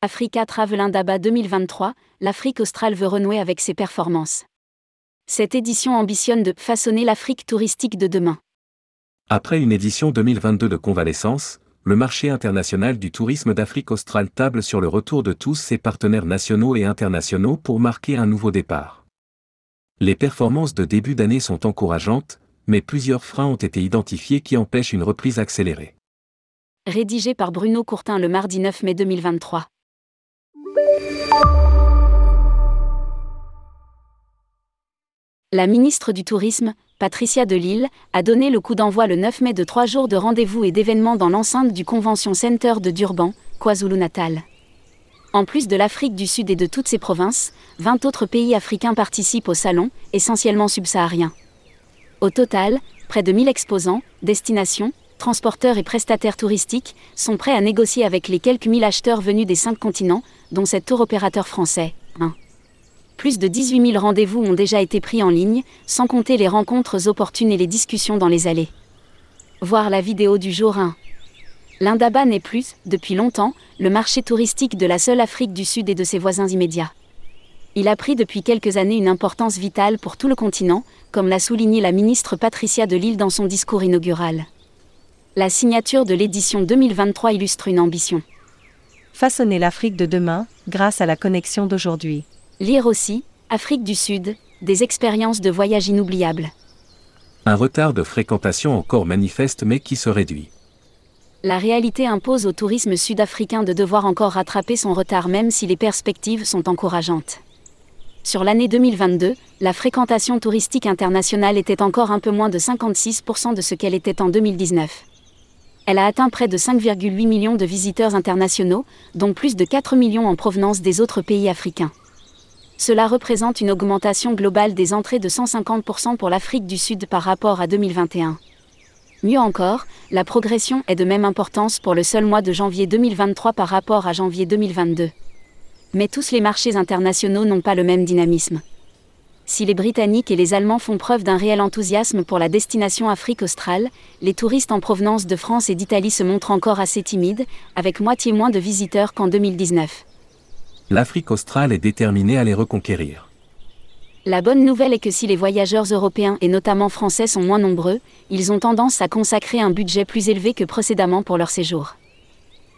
Africa Travel Indaba 2023, l'Afrique australe veut renouer avec ses performances. Cette édition ambitionne de façonner l'Afrique touristique de demain. Après une édition 2022 de convalescence, le marché international du tourisme d'Afrique australe table sur le retour de tous ses partenaires nationaux et internationaux pour marquer un nouveau départ. Les performances de début d'année sont encourageantes, mais plusieurs freins ont été identifiés qui empêchent une reprise accélérée. Rédigé par Bruno Courtin le mardi 9 mai 2023. La ministre du Tourisme, Patricia Delille, a donné le coup d'envoi le 9 mai de trois jours de rendez-vous et d'événements dans l'enceinte du Convention Center de Durban, KwaZulu-Natal. En plus de l'Afrique du Sud et de toutes ses provinces, 20 autres pays africains participent au salon, essentiellement subsahariens. Au total, près de 1000 exposants, destinations, transporteurs et prestataires touristiques sont prêts à négocier avec les quelques mille acheteurs venus des cinq continents, dont cet tour opérateur français. 1 plus de 18 000 rendez-vous ont déjà été pris en ligne, sans compter les rencontres opportunes et les discussions dans les allées. Voir la vidéo du jour 1. L'Indaba n'est plus, depuis longtemps, le marché touristique de la seule Afrique du Sud et de ses voisins immédiats. Il a pris depuis quelques années une importance vitale pour tout le continent, comme l'a souligné la ministre Patricia de Lille dans son discours inaugural. La signature de l'édition 2023 illustre une ambition. Façonner l'Afrique de demain, grâce à la connexion d'aujourd'hui. Lire aussi, Afrique du Sud, des expériences de voyage inoubliables. Un retard de fréquentation encore manifeste mais qui se réduit. La réalité impose au tourisme sud-africain de devoir encore rattraper son retard même si les perspectives sont encourageantes. Sur l'année 2022, la fréquentation touristique internationale était encore un peu moins de 56% de ce qu'elle était en 2019. Elle a atteint près de 5,8 millions de visiteurs internationaux, dont plus de 4 millions en provenance des autres pays africains. Cela représente une augmentation globale des entrées de 150% pour l'Afrique du Sud par rapport à 2021. Mieux encore, la progression est de même importance pour le seul mois de janvier 2023 par rapport à janvier 2022. Mais tous les marchés internationaux n'ont pas le même dynamisme. Si les Britanniques et les Allemands font preuve d'un réel enthousiasme pour la destination Afrique australe, les touristes en provenance de France et d'Italie se montrent encore assez timides, avec moitié moins de visiteurs qu'en 2019 l'Afrique australe est déterminée à les reconquérir. La bonne nouvelle est que si les voyageurs européens et notamment français sont moins nombreux, ils ont tendance à consacrer un budget plus élevé que précédemment pour leur séjour.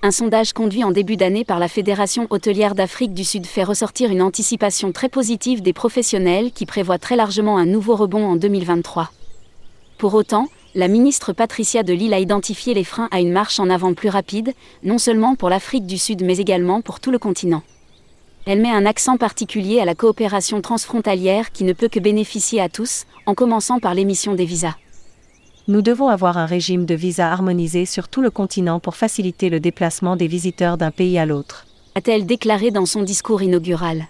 Un sondage conduit en début d'année par la Fédération hôtelière d'Afrique du Sud fait ressortir une anticipation très positive des professionnels qui prévoient très largement un nouveau rebond en 2023. Pour autant, la ministre Patricia de Lille a identifié les freins à une marche en avant plus rapide, non seulement pour l'Afrique du Sud mais également pour tout le continent. Elle met un accent particulier à la coopération transfrontalière qui ne peut que bénéficier à tous, en commençant par l'émission des visas. Nous devons avoir un régime de visa harmonisé sur tout le continent pour faciliter le déplacement des visiteurs d'un pays à l'autre. A-t-elle déclaré dans son discours inaugural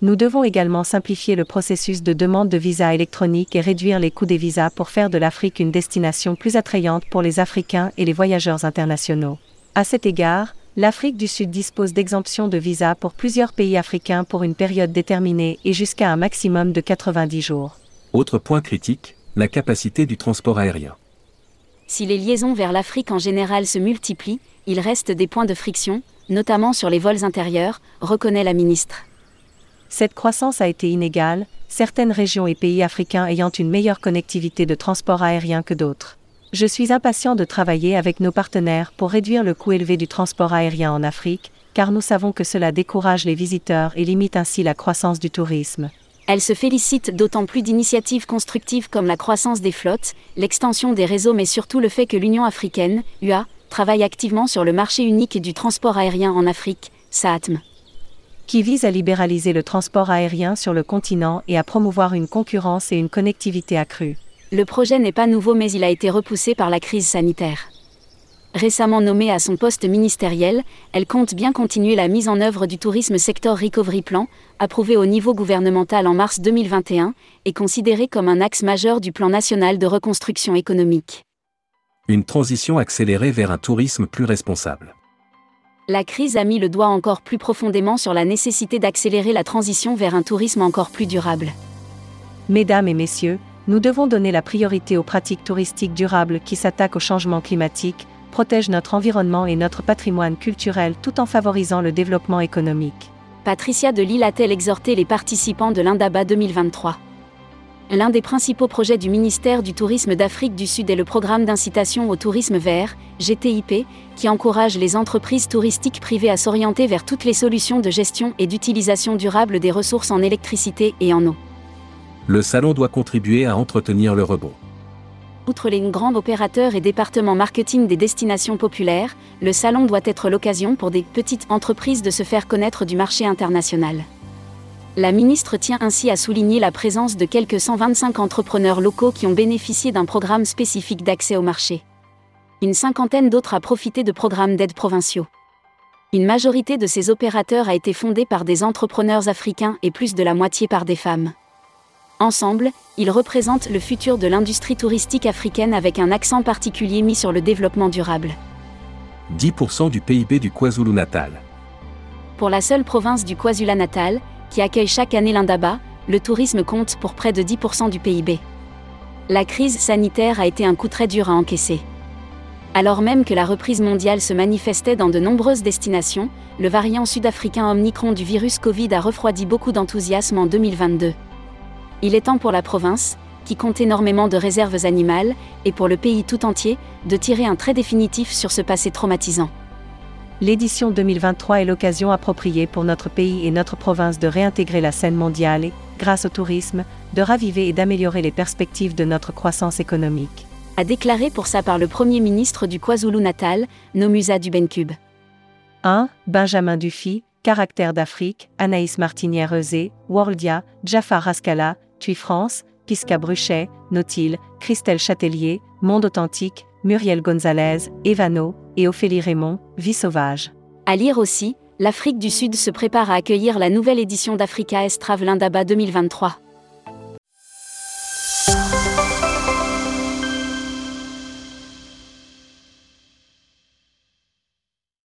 Nous devons également simplifier le processus de demande de visa électronique et réduire les coûts des visas pour faire de l'Afrique une destination plus attrayante pour les Africains et les voyageurs internationaux. À cet égard, l'Afrique du Sud dispose d'exemptions de visa pour plusieurs pays africains pour une période déterminée et jusqu'à un maximum de 90 jours. Autre point critique, la capacité du transport aérien. Si les liaisons vers l'Afrique en général se multiplient, il reste des points de friction, notamment sur les vols intérieurs, reconnaît la ministre. Cette croissance a été inégale, certaines régions et pays africains ayant une meilleure connectivité de transport aérien que d'autres. Je suis impatient de travailler avec nos partenaires pour réduire le coût élevé du transport aérien en Afrique, car nous savons que cela décourage les visiteurs et limite ainsi la croissance du tourisme. Elle se félicite d'autant plus d'initiatives constructives comme la croissance des flottes, l'extension des réseaux mais surtout le fait que l'Union africaine, UA, travaille activement sur le marché unique du transport aérien en Afrique, SAATM. Qui vise à libéraliser le transport aérien sur le continent et à promouvoir une concurrence et une connectivité accrue. Le projet n'est pas nouveau mais il a été repoussé par la crise sanitaire. Récemment nommée à son poste ministériel, elle compte bien continuer la mise en œuvre du Tourisme Sector Recovery Plan, approuvé au niveau gouvernemental en mars 2021, et considéré comme un axe majeur du plan national de reconstruction économique. Une transition accélérée vers un tourisme plus responsable. La crise a mis le doigt encore plus profondément sur la nécessité d'accélérer la transition vers un tourisme encore plus durable. Mesdames et messieurs, nous devons donner la priorité aux pratiques touristiques durables qui s'attaquent au changement climatique, protège notre environnement et notre patrimoine culturel tout en favorisant le développement économique. Patricia de Lille a-t-elle exhorté les participants de l'Indaba 2023 L'un des principaux projets du ministère du Tourisme d'Afrique du Sud est le programme d'incitation au tourisme vert, GTIP, qui encourage les entreprises touristiques privées à s'orienter vers toutes les solutions de gestion et d'utilisation durable des ressources en électricité et en eau. Le salon doit contribuer à entretenir le rebond. Outre les grands opérateurs et départements marketing des destinations populaires, le salon doit être l'occasion pour des petites entreprises de se faire connaître du marché international. La ministre tient ainsi à souligner la présence de quelques 125 entrepreneurs locaux qui ont bénéficié d'un programme spécifique d'accès au marché. Une cinquantaine d'autres a profité de programmes d'aide provinciaux. Une majorité de ces opérateurs a été fondée par des entrepreneurs africains et plus de la moitié par des femmes. Ensemble, ils représentent le futur de l'industrie touristique africaine avec un accent particulier mis sur le développement durable. 10% du PIB du KwaZulu-Natal. Pour la seule province du KwaZulu-Natal, qui accueille chaque année l'Indaba, le tourisme compte pour près de 10% du PIB. La crise sanitaire a été un coup très dur à encaisser. Alors même que la reprise mondiale se manifestait dans de nombreuses destinations, le variant sud-africain Omicron du virus Covid a refroidi beaucoup d'enthousiasme en 2022. Il est temps pour la province, qui compte énormément de réserves animales, et pour le pays tout entier, de tirer un trait définitif sur ce passé traumatisant l'édition 2023 est l'occasion appropriée pour notre pays et notre province de réintégrer la scène mondiale et, grâce au tourisme, de raviver et d'améliorer les perspectives de notre croissance économique. A déclaré pour ça par le Premier ministre du KwaZulu-Natal, Nomusa Dubenkub. 1. Benjamin Dufy, Caractère d'Afrique, Anaïs Martinière-Eusé, Worldia, Jafar Rascala, Tui France, Pisca Bruchet, Nautil, Christelle Châtelier, Monde Authentique, Muriel Gonzalez, Evano, et Ophélie Raymond, Vie sauvage. À lire aussi, l'Afrique du Sud se prépare à accueillir la nouvelle édition d'Africa Estrave Lindaba 2023.